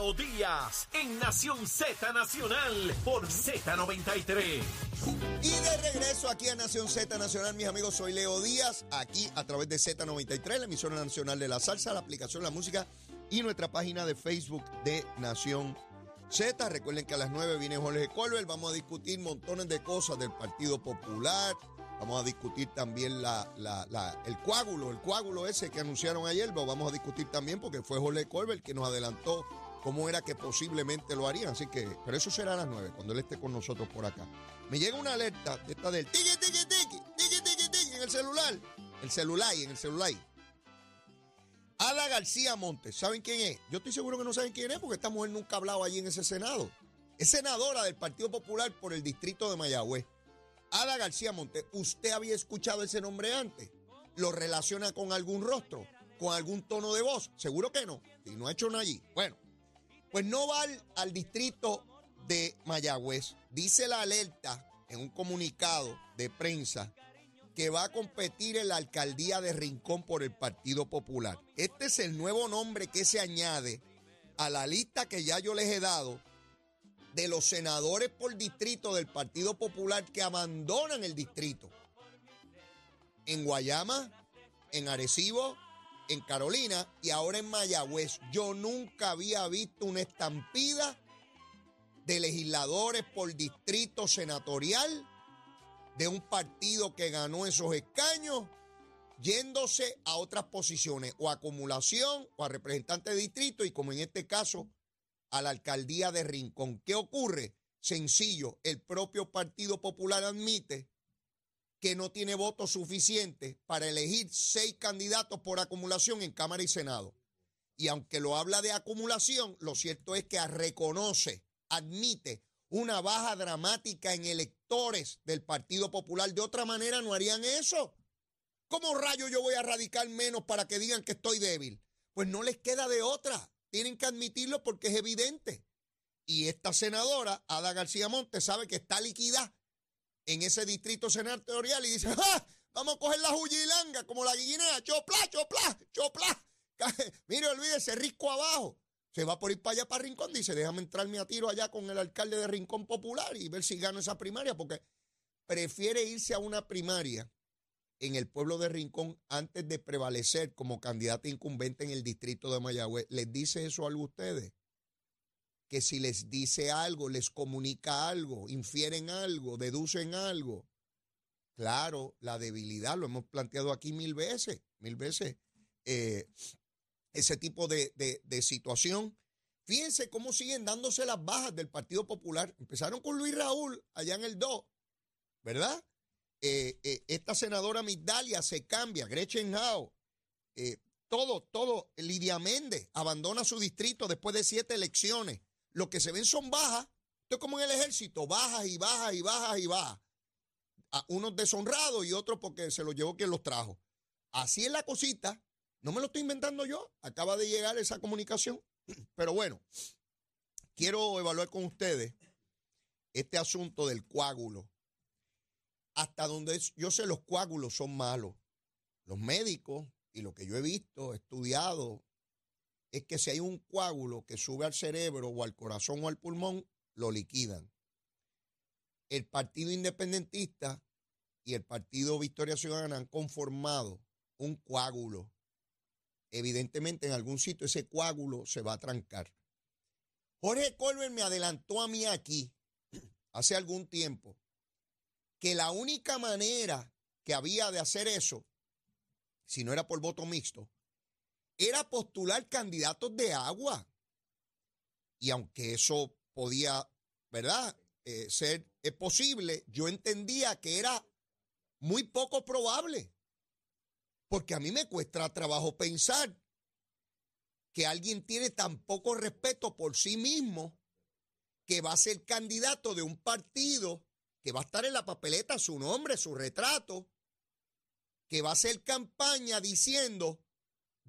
Leo Díaz en Nación Z Nacional por Z93. Y de regreso aquí a Nación Z Nacional, mis amigos, soy Leo Díaz, aquí a través de Z93, la emisora nacional de la salsa, la aplicación La Música y nuestra página de Facebook de Nación Z. Recuerden que a las 9 viene Jorge Colbert, vamos a discutir montones de cosas del Partido Popular, vamos a discutir también la, el coágulo, el coágulo ese que anunciaron ayer, lo vamos a discutir también porque fue Jorge Colbert que nos adelantó cómo era que posiblemente lo harían, así que, pero eso será a las 9, cuando él esté con nosotros por acá. Me llega una alerta de esta del tiki tiki tiki, tiki tiki tiki en el celular, el celular en el celular. Ada García Montes, ¿saben quién es? Yo estoy seguro que no saben quién es porque esta mujer nunca ha hablado allí en ese Senado. Es senadora del Partido Popular por el distrito de Mayagüez. Ada García Montes, ¿usted había escuchado ese nombre antes? ¿Lo relaciona con algún rostro? ¿Con algún tono de voz? Seguro que no. Y no ha hecho nada allí. Bueno, pues no va al, al distrito de Mayagüez. Dice la alerta en un comunicado de prensa que va a competir en la alcaldía de Rincón por el Partido Popular. Este es el nuevo nombre que se añade a la lista que ya yo les he dado de los senadores por distrito del Partido Popular que abandonan el distrito. En Guayama, en Arecibo, en Carolina y ahora en Mayagüez. Yo nunca había visto una estampida de legisladores por distrito senatorial de un partido que ganó esos escaños yéndose a otras posiciones, o a acumulación, o a representante de distrito, y como en este caso, a la alcaldía de Rincón. ¿Qué ocurre? Sencillo, el propio Partido Popular admite que no tiene votos suficientes para elegir seis candidatos por acumulación en Cámara y Senado. Y aunque lo habla de acumulación, lo cierto es que reconoce, admite una baja dramática en electores del Partido Popular. De otra manera no harían eso. ¿Cómo rayo yo voy a radicar menos para que digan que estoy débil? Pues no les queda de otra. Tienen que admitirlo porque es evidente. Y esta senadora, Ada García Montes, sabe que está liquidada en ese distrito senatorial y dice, ¡ah! Vamos a coger la huyilanga como la guinea, chopla, chopla, chopla. Mire, olvídese, risco abajo. Se va por ir para allá, para Rincón, dice, déjame entrarme a tiro allá con el alcalde de Rincón Popular y ver si gano esa primaria, porque prefiere irse a una primaria en el pueblo de Rincón antes de prevalecer como candidata incumbente en el distrito de Mayagüez. ¿Les dice eso a ustedes? Que si les dice algo, les comunica algo, infieren algo, deducen algo. Claro, la debilidad, lo hemos planteado aquí mil veces, mil veces. Eh, ese tipo de, de- situación. Fíjense cómo siguen dándose las bajas del Partido Popular. Empezaron con Luis Raúl allá en el 2, ¿verdad? Eh, eh, esta senadora Migdalia se cambia, Gretchen Howe, eh, todo, todo, Lidia Méndez abandona su distrito después de siete elecciones. Lo que se ven son bajas. Esto es como en el ejército, bajas y bajas y bajas y bajas. A unos deshonrados y otros porque se los llevó quien los trajo. Así es la cosita. No me lo estoy inventando yo. Acaba de llegar esa comunicación. Pero bueno, quiero evaluar con ustedes este asunto del coágulo. Hasta donde yo sé los coágulos son malos. Los médicos y lo que yo he visto, estudiado, es que si hay un coágulo que sube al cerebro o al corazón o al pulmón, lo liquidan. El Partido Independentista y el Partido Victoria Ciudadana han conformado un coágulo. Evidentemente en algún sitio ese coágulo se va a trancar. Jorge Colbert me adelantó a mí aquí hace algún tiempo que la única manera que había de hacer eso, si no era por voto mixto, era postular candidatos de agua. Y aunque eso podía, ¿verdad? Eh, ser eh, posible, yo entendía que era muy poco probable. Porque a mí me cuesta trabajo pensar que alguien tiene tan poco respeto por sí mismo que va a ser candidato de un partido que va a estar en la papeleta su nombre, su retrato, que va a hacer campaña diciendo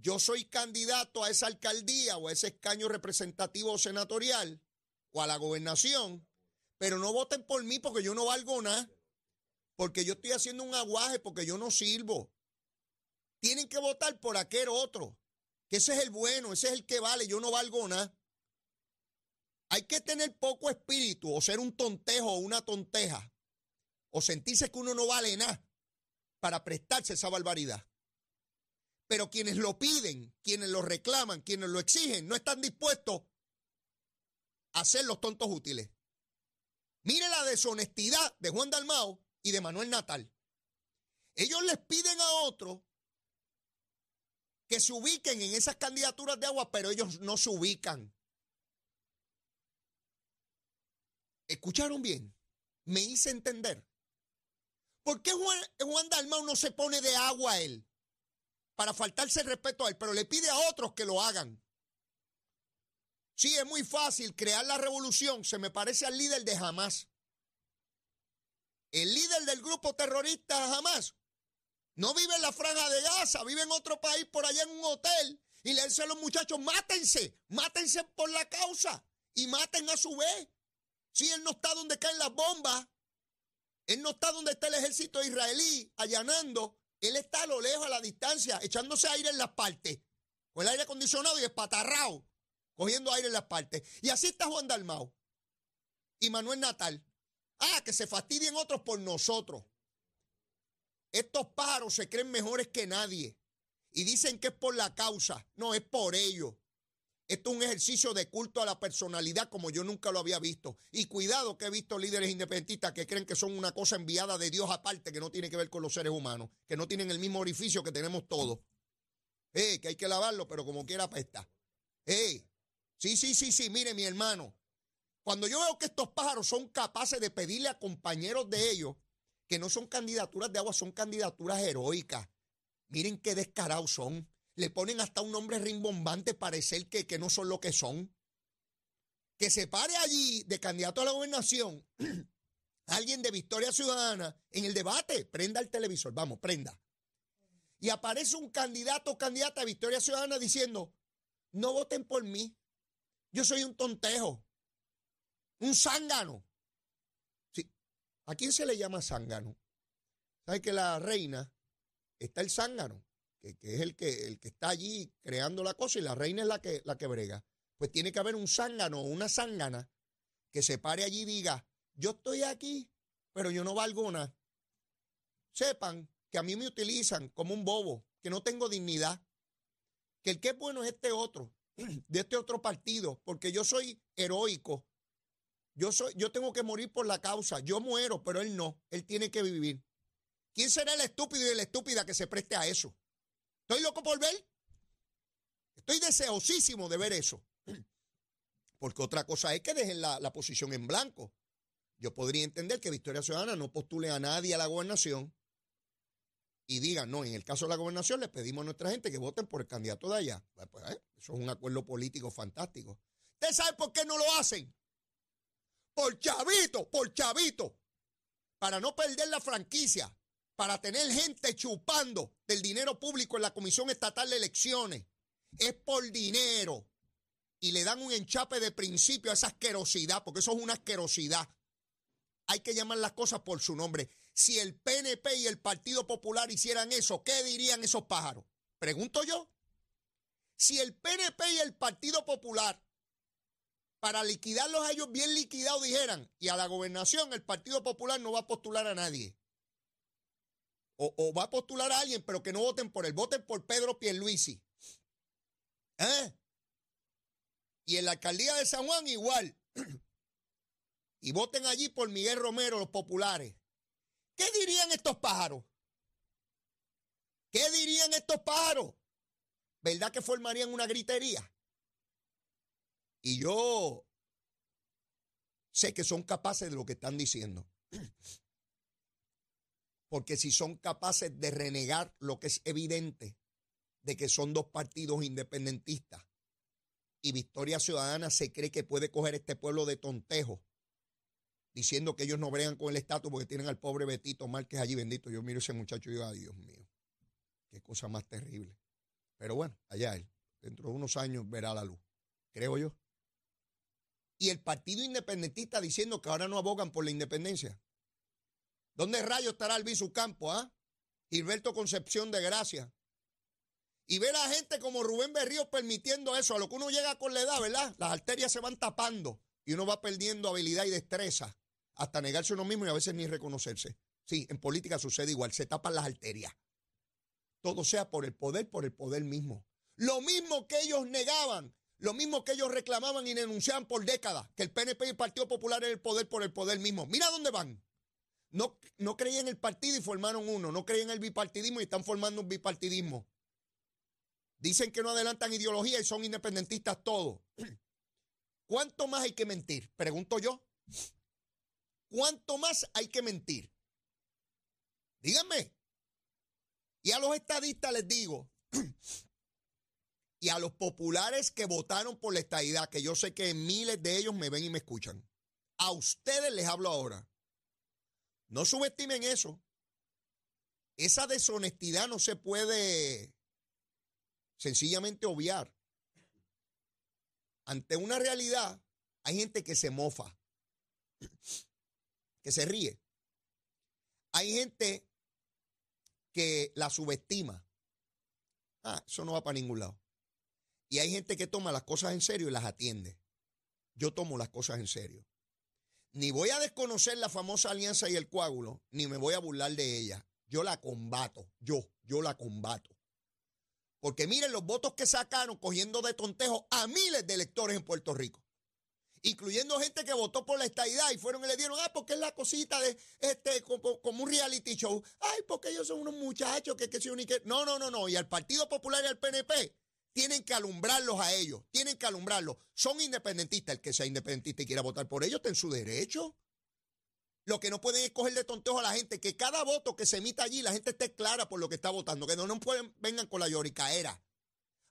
yo soy candidato a esa alcaldía o a ese escaño representativo senatorial o a la gobernación, pero no voten por mí porque yo no valgo nada, porque yo estoy haciendo un aguaje, porque yo no sirvo. Tienen que votar por aquel otro, que ese es el bueno, ese es el que vale, yo no valgo nada. Hay que tener poco espíritu o ser un tontejo o una tonteja o sentirse que uno no vale nada para prestarse esa barbaridad. Pero quienes lo piden, quienes lo reclaman, quienes lo exigen, no están dispuestos a ser los tontos útiles. Mire la deshonestidad de Juan Dalmao y de Manuel Natal. Ellos les piden a otros que se ubiquen en esas candidaturas de agua, pero ellos no se ubican. ¿Escucharon bien? Me hice entender. ¿Por qué Juan, Juan Dalmau no se pone de agua a él? Para faltarse el respeto a él, pero le pide a otros que lo hagan. Sí, es muy fácil crear la revolución. Se me parece al líder de Hamas. El líder del grupo terrorista Hamas no vive en la franja de Gaza, vive en otro país por allá en un hotel y le dice a los muchachos, mátense, mátense por la causa y maten a su vez. Si él no está donde caen las bombas, él no está donde está el ejército israelí allanando, él está a lo lejos, a la distancia, echándose aire en las partes, con el aire acondicionado y espatarrado, cogiendo aire en las partes. Y así está Juan Dalmao y Manuel Natal. Ah, que se fastidien otros por nosotros. Estos pájaros se creen mejores que nadie y dicen que es por la causa. No, es por ellos. Esto es un ejercicio de culto a la personalidad como yo nunca lo había visto. Y cuidado que he visto líderes independentistas que creen que son una cosa enviada de Dios aparte que no tiene que ver con los seres humanos, que no tienen el mismo orificio que tenemos todos. Eh, que hay que lavarlo, pero como quiera apesta. Eh, sí, sí, sí, sí, mire mi hermano. Cuando yo veo que estos pájaros son capaces de pedirle a compañeros de ellos que no son candidaturas de agua, son candidaturas heroicas. Miren qué descarados son. Le ponen hasta un nombre rimbombante parecer que, que no son lo que son. Que se pare allí de candidato a la gobernación alguien de Victoria Ciudadana en el debate, prenda el televisor, vamos, prenda. Y aparece un candidato o candidata a Victoria Ciudadana diciendo, no voten por mí, yo soy un tontejo, un zángano. ¿A quién se le llama zángano? ¿Sabe que la reina está el zángano, que, es el que, el que está allí creando la cosa y la reina es la que, la que brega? Pues tiene que haber un zángano o una zángana que se pare allí y diga, yo estoy aquí, pero yo no valgo nada. Sepan que a mí me utilizan como un bobo, que no tengo dignidad, que el que es bueno es este otro, de este otro partido, porque yo soy heroico, yo, soy, yo tengo que morir por la causa. Yo muero, pero él no. Él tiene que vivir. ¿Quién será el estúpido y la estúpida que se preste a eso? ¿Estoy loco por ver? Estoy deseosísimo de ver eso. Porque otra cosa es que dejen la, la posición en blanco. Yo podría entender que Victoria Ciudadana no postule a nadie a la gobernación y digan, no, en el caso de la gobernación le pedimos a nuestra gente que voten por el candidato de allá. Pues, pues eh, eso es un acuerdo político fantástico. ¿Usted sabe por qué no lo hacen? por chavito, por chavito, para no perder la franquicia, para tener gente chupando del dinero público en la Comisión Estatal de Elecciones. Es por dinero. Y le dan un enchape de principio a esa asquerosidad, porque eso es una asquerosidad. Hay que llamar las cosas por su nombre. Si el PNP y el Partido Popular hicieran eso, ¿qué dirían esos pájaros? Pregunto yo. Si el PNP y el Partido Popular para liquidarlos a ellos bien liquidados dijeran, y a la gobernación el Partido Popular no va a postular a nadie. O, va a postular a alguien, pero que no voten por él, voten por Pedro Pierluisi. ¿Eh? Y en la alcaldía de San Juan igual. y voten allí por Miguel Romero, los populares. ¿Qué dirían estos pájaros? ¿Qué dirían estos pájaros? ¿Verdad que formarían una gritería? Y yo sé que son capaces de lo que están diciendo. Porque si son capaces de renegar lo que es evidente, de que son dos partidos independentistas, y Victoria Ciudadana se cree que puede coger este pueblo de tontejo, diciendo que ellos no bregan con el estatus porque tienen al pobre Betito Márquez allí, bendito. Yo miro a ese muchacho y digo, ay Dios mío, qué cosa más terrible. Pero bueno, allá él, dentro de unos años verá la luz, creo yo y el Partido Independentista diciendo que ahora no abogan por la independencia. ¿Dónde rayo estará Albizu Campo, ah? Gilberto Concepción de Gracia. Y ver a gente como Rubén Berrío permitiendo eso, a lo que uno llega con la edad, ¿verdad? Las arterias se van tapando. y uno va perdiendo habilidad y destreza hasta negarse uno mismo y a veces ni reconocerse. Sí, en política sucede igual, se tapan las arterias. Todo sea por el poder, por el poder mismo. Lo mismo que ellos negaban, lo mismo que ellos reclamaban y denunciaban por décadas, que el PNP y el Partido Popular era el poder por el poder mismo. Mira dónde van. No, no creían en el partido y formaron uno, no creían en el bipartidismo y están formando un bipartidismo. Dicen que no adelantan ideología y son independentistas todos. ¿Cuánto más hay que mentir? Pregunto yo. ¿Cuánto más hay que mentir? Díganme. Y a los estadistas les digo, y a los populares que votaron por la estadidad, que yo sé que miles de ellos me ven y me escuchan, a ustedes les hablo ahora. No subestimen eso. Esa deshonestidad no se puede sencillamente obviar. Ante una realidad, hay gente que se mofa, que se ríe. Hay gente que la subestima. Ah, eso no va para ningún lado. Y hay gente que toma las cosas en serio y las atiende. Yo tomo las cosas en serio. Ni voy a desconocer la famosa alianza y el coágulo, ni me voy a burlar de ella. Yo la combato, yo, yo la combato. Porque miren los votos que sacaron cogiendo de tontejo a miles de electores en Puerto Rico incluyendo gente que votó por la estadidad y fueron y le dieron, ah, porque es la cosita de este, como, un reality show. Ay, porque ellos son unos muchachos que, que se unen. No, no, no, no. Y al Partido Popular y al PNP tienen que alumbrarlos a ellos, tienen que alumbrarlos. Son independentistas. El que sea independentista y quiera votar por ellos está en su derecho. Lo que no pueden es coger de tontejo a la gente, que cada voto que se emita allí, la gente esté clara por lo que está votando, que no, no pueden, vengan con la lloricaera.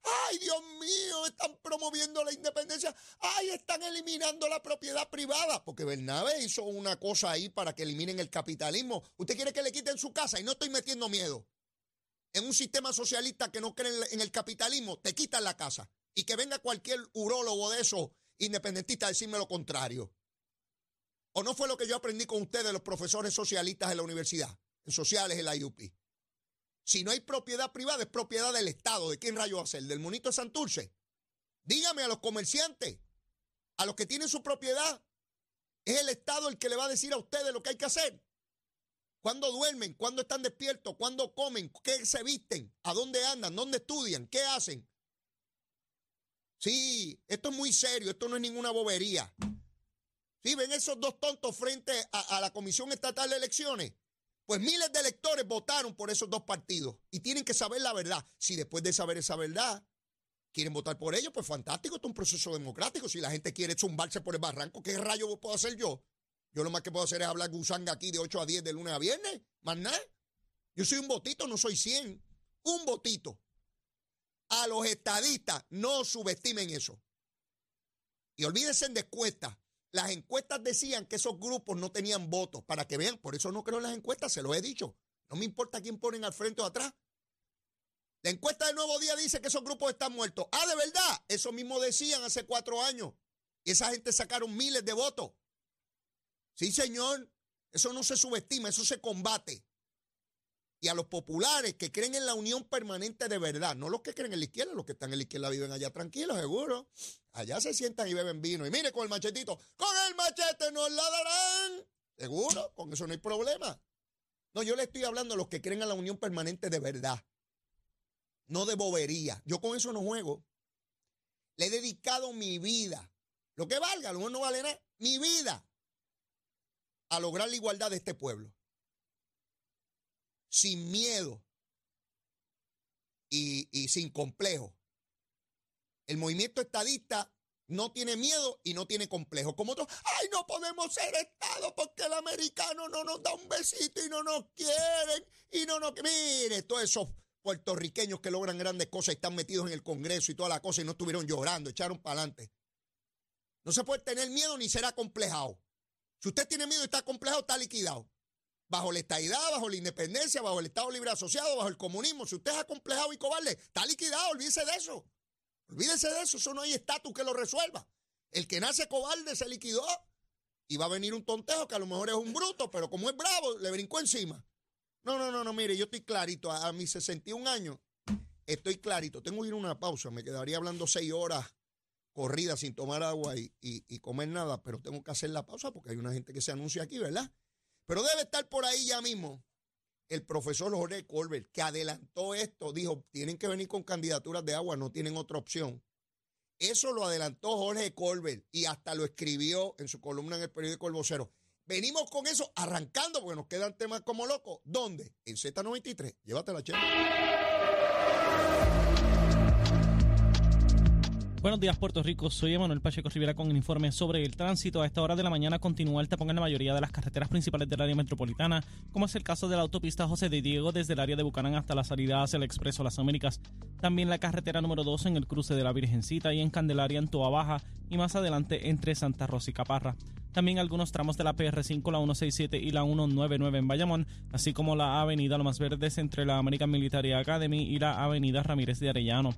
Ay, Dios mío, están promoviendo la independencia. Ay, están eliminando la propiedad privada. Porque Bernabe hizo una cosa ahí para que eliminen el capitalismo. Usted quiere que le quiten su casa y no estoy metiendo miedo. En un sistema socialista que no cree en el capitalismo, te quitan la casa. Y que venga cualquier urólogo de esos independentistas a decirme lo contrario. ¿O no fue lo que yo aprendí con ustedes, los profesores socialistas de la universidad, en sociales en la IUP? Si no hay propiedad privada, es propiedad del Estado. ¿De quién rayo va a ser? ¿Del monito de Santurce? Dígame a los comerciantes, a los que tienen su propiedad, es el Estado el que le va a decir a ustedes lo que hay que hacer. ¿Cuándo duermen? ¿Cuándo están despiertos? ¿Cuándo comen? ¿Qué se visten? ¿A dónde andan? ¿Dónde estudian? ¿Qué hacen? Sí, esto es muy serio, esto no es ninguna bobería. Sí, ven esos dos tontos frente a, la Comisión Estatal de Elecciones. Pues miles de electores votaron por esos dos partidos y tienen que saber la verdad. Si después de saber esa verdad quieren votar por ellos, pues fantástico, esto es un proceso democrático. Si la gente quiere zumbarse por el barranco, ¿qué rayo puedo hacer yo? Yo lo más que puedo hacer es hablar gusanga aquí de 8 a 10 de lunes a viernes, más nada. Yo soy un votito, no soy 100. Un votito. A los estadistas, no subestimen eso. Y olvídense de encuestas. Las encuestas decían que esos grupos no tenían votos, para que vean, por eso no creo en las encuestas, se lo he dicho. No me importa quién ponen al frente o atrás. La encuesta del Nuevo Día dice que esos grupos están muertos. Ah, de verdad, eso mismo decían hace cuatro años. Y esa gente sacaron miles de votos. Sí, señor, eso no se subestima, eso se combate y a los populares que creen en la unión permanente de verdad, no los que creen en la izquierda, los que están en la izquierda viven allá tranquilos, seguro. Allá se sientan y beben vino. Y mire con el machetito, con el machete nos la darán. Seguro, con eso no hay problema. No, yo le estoy hablando a los que creen en la unión permanente de verdad, no de bobería. Yo con eso no juego. Le he dedicado mi vida, lo que valga, lo no vale nada, mi vida, a lograr la igualdad de este pueblo sin miedo y, sin complejo. El movimiento estadista no tiene miedo y no tiene complejo. Como otros, ay, no podemos ser Estado porque el americano no nos da un besito y no nos quieren y no nos... Mire, todos esos puertorriqueños que logran grandes cosas y están metidos en el Congreso y toda la cosa y no estuvieron llorando, echaron para adelante. No se puede tener miedo ni ser acomplejado. Si usted tiene miedo y está acomplejado, está liquidado bajo la estadidad, bajo la independencia, bajo el Estado Libre Asociado, bajo el comunismo. Si usted es acomplejado y cobarde, está liquidado, olvídese de eso. Olvídese de eso, eso no hay estatus que lo resuelva. El que nace cobarde se liquidó y va a venir un tontejo que a lo mejor es un bruto, pero como es bravo, le brincó encima. No, no, no, no, mire, yo estoy clarito, a, mis 61 años estoy clarito. Tengo que ir a una pausa, me quedaría hablando seis horas corrida sin tomar agua y, comer nada, pero tengo que hacer la pausa porque hay una gente que se anuncia aquí, ¿verdad? Pero debe estar por ahí ya mismo el profesor Jorge Colbert, que adelantó esto, dijo, tienen que venir con candidaturas de agua, no tienen otra opción. Eso lo adelantó Jorge Colbert y hasta lo escribió en su columna en el periódico El Vocero. Venimos con eso arrancando porque nos quedan temas como locos. ¿Dónde? En Z93. Llévatela, che. Buenos días, Puerto Rico. Soy Emanuel Pacheco Rivera con el informe sobre el tránsito. A esta hora de la mañana continúa el tapón en la mayoría de las carreteras principales del área metropolitana, como es el caso de la autopista José de Diego desde el área de Bucanán hasta la salida hacia el Expreso Las Américas. También la carretera número 2 en el cruce de la Virgencita y en Candelaria en Toa Baja y más adelante entre Santa Rosa y Caparra. También algunos tramos de la PR5, la 167 y la 199 en Bayamón, así como la avenida Lomas Verdes entre la American Military Academy y la avenida Ramírez de Arellano.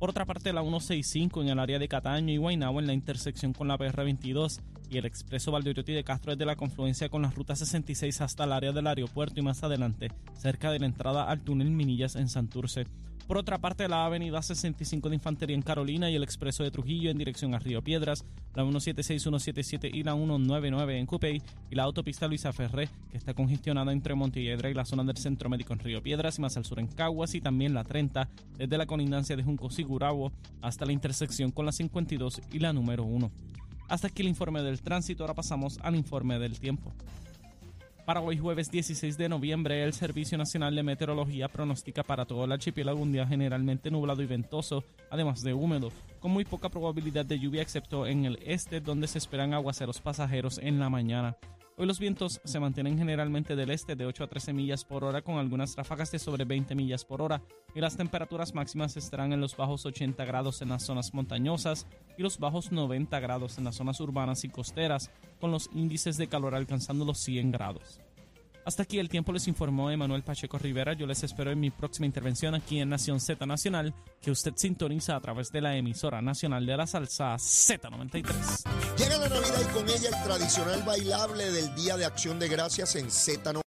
Por otra parte, la 165 en el área de Cataño y Guaynabo en la intersección con la PR22 y el expreso Valdeoriotti de Castro desde la confluencia con la ruta 66 hasta el área del aeropuerto y más adelante, cerca de la entrada al túnel Minillas en Santurce. Por otra parte, la avenida 65 de Infantería en Carolina y el expreso de Trujillo en dirección a Río Piedras, la 176, 177 y la 199 en Cupey y la autopista Luisa Ferré, que está congestionada entre Montiedra y la zona del Centro Médico en Río Piedras y más al sur en Caguas y también la 30 desde la colindancia de Junco Sigurabo hasta la intersección con la 52 y la número 1. Hasta aquí el informe del tránsito, ahora pasamos al informe del tiempo. Para hoy jueves 16 de noviembre, el Servicio Nacional de Meteorología pronostica para todo el archipiélago un día generalmente nublado y ventoso, además de húmedo, con muy poca probabilidad de lluvia excepto en el este donde se esperan aguaceros pasajeros en la mañana. Hoy los vientos se mantienen generalmente del este de 8 a 13 millas por hora con algunas ráfagas de sobre 20 millas por hora y las temperaturas máximas estarán en los bajos 80 grados en las zonas montañosas y los bajos 90 grados en las zonas urbanas y costeras con los índices de calor alcanzando los 100 grados. Hasta aquí el tiempo les informó Emanuel Pacheco Rivera. Yo les espero en mi próxima intervención aquí en Nación Z Nacional, que usted sintoniza a través de la emisora nacional de la salsa Z93. Llega la Navidad y con ella el tradicional bailable del Día de Acción de Gracias en Z93.